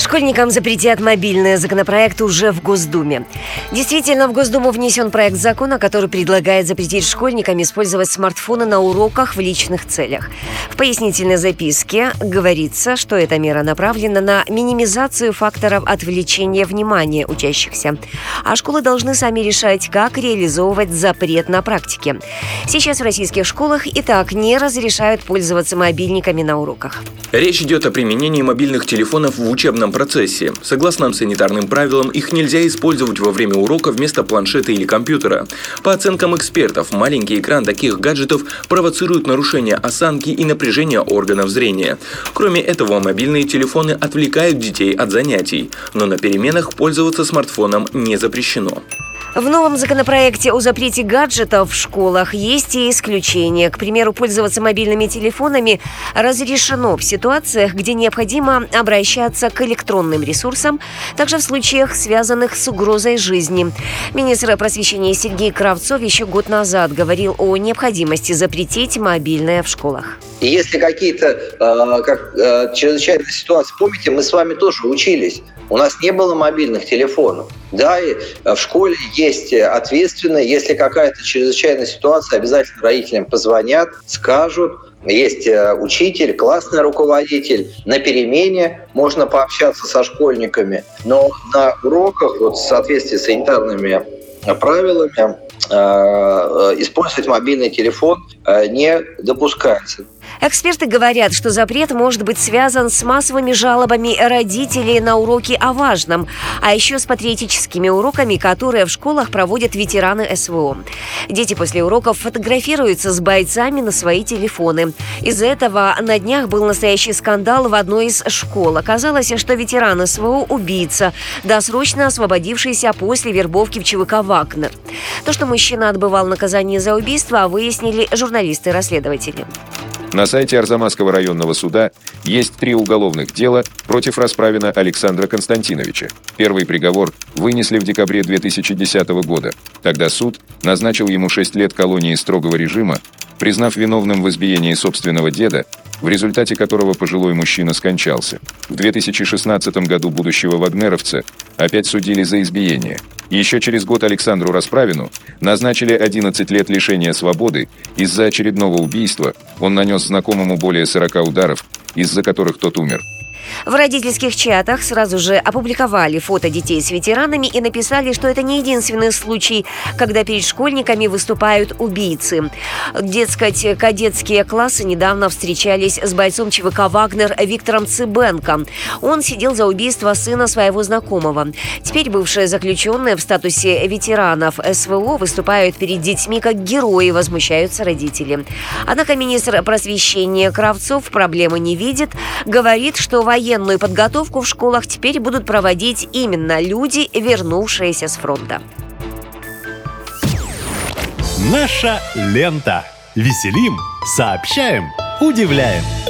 Школьникам запретят мобильные. Законопроект уже в Госдуме. Действительно, в Госдуму внесен проект закона, который предлагает запретить школьникам использовать смартфоны на уроках в личных целях. В пояснительной записке говорится, что эта мера направлена на минимизацию факторов отвлечения внимания учащихся. А школы должны сами решать, как реализовывать запрет на практике. Сейчас в российских школах и так не разрешают пользоваться мобильниками на уроках. Речь идет о применении мобильных телефонов в учебном учебном процессе. Согласно санитарным правилам, их нельзя использовать во время урока вместо планшета или компьютера. По оценкам экспертов, маленький экран таких гаджетов провоцирует нарушение осанки и напряжение органов зрения. Кроме этого, мобильные телефоны отвлекают детей от занятий, но на переменах пользоваться смартфоном не запрещено. В новом законопроекте о запрете гаджетов в школах есть и исключения. К примеру, пользоваться мобильными телефонами разрешено в ситуациях, где необходимо обращаться к электронным ресурсам, также в случаях, связанных с угрозой жизни. Министр просвещения Сергей Кравцов еще год назад говорил о необходимости запретить мобильное в школах. И если какие-то э, как, э, чрезвычайные ситуации, помните, мы с вами тоже учились, у нас не было мобильных телефонов. Да, и в школе есть ответственные, если какая-то чрезвычайная ситуация, обязательно родителям позвонят, скажут, есть э, учитель, классный руководитель. На перемене можно пообщаться со школьниками. Но на уроках, вот в соответствии с санитарными правилами, э, э, использовать мобильный телефон не допускается. Эксперты говорят, что запрет может быть связан с массовыми жалобами родителей на уроки о важном, а еще с патриотическими уроками, которые в школах проводят ветераны СВО. Дети после уроков фотографируются с бойцами на свои телефоны. Из-за этого на днях был настоящий скандал в одной из школ. Оказалось, что ветеран СВО – убийца, досрочно освободившийся после вербовки в ЧВК «Вагнер». То, что мужчина отбывал наказание за убийство, выяснили журналисты-расследователи. На сайте Арзамасского районного суда есть три уголовных дела против Расправина Александра Константиновича. Первый приговор вынесли в декабре 2010 года. Тогда суд назначил ему 6 лет колонии строгого режима, признав виновным в избиении собственного деда, в результате которого пожилой мужчина скончался. В 2016 году будущего вагнеровца опять судили за избиение – еще через год Александру Расправину назначили 11 лет лишения свободы из-за очередного убийства. Он нанес знакомому более 40 ударов, из-за которых тот умер. В родительских чатах сразу же опубликовали фото детей с ветеранами и написали, что это не единственный случай, когда перед школьниками выступают убийцы. Дескать, кадетские классы недавно встречались с бойцом ЧВК «Вагнер» Виктором Цыбенко. Он сидел за убийство сына своего знакомого. Теперь бывшие заключенные в статусе ветеранов СВО выступают перед детьми как герои, возмущаются родители. Однако министр просвещения Кравцов проблемы не видит, говорит, что военную подготовку в школах теперь будут проводить именно люди, вернувшиеся с фронта. Наша лента. Веселим, сообщаем, удивляем.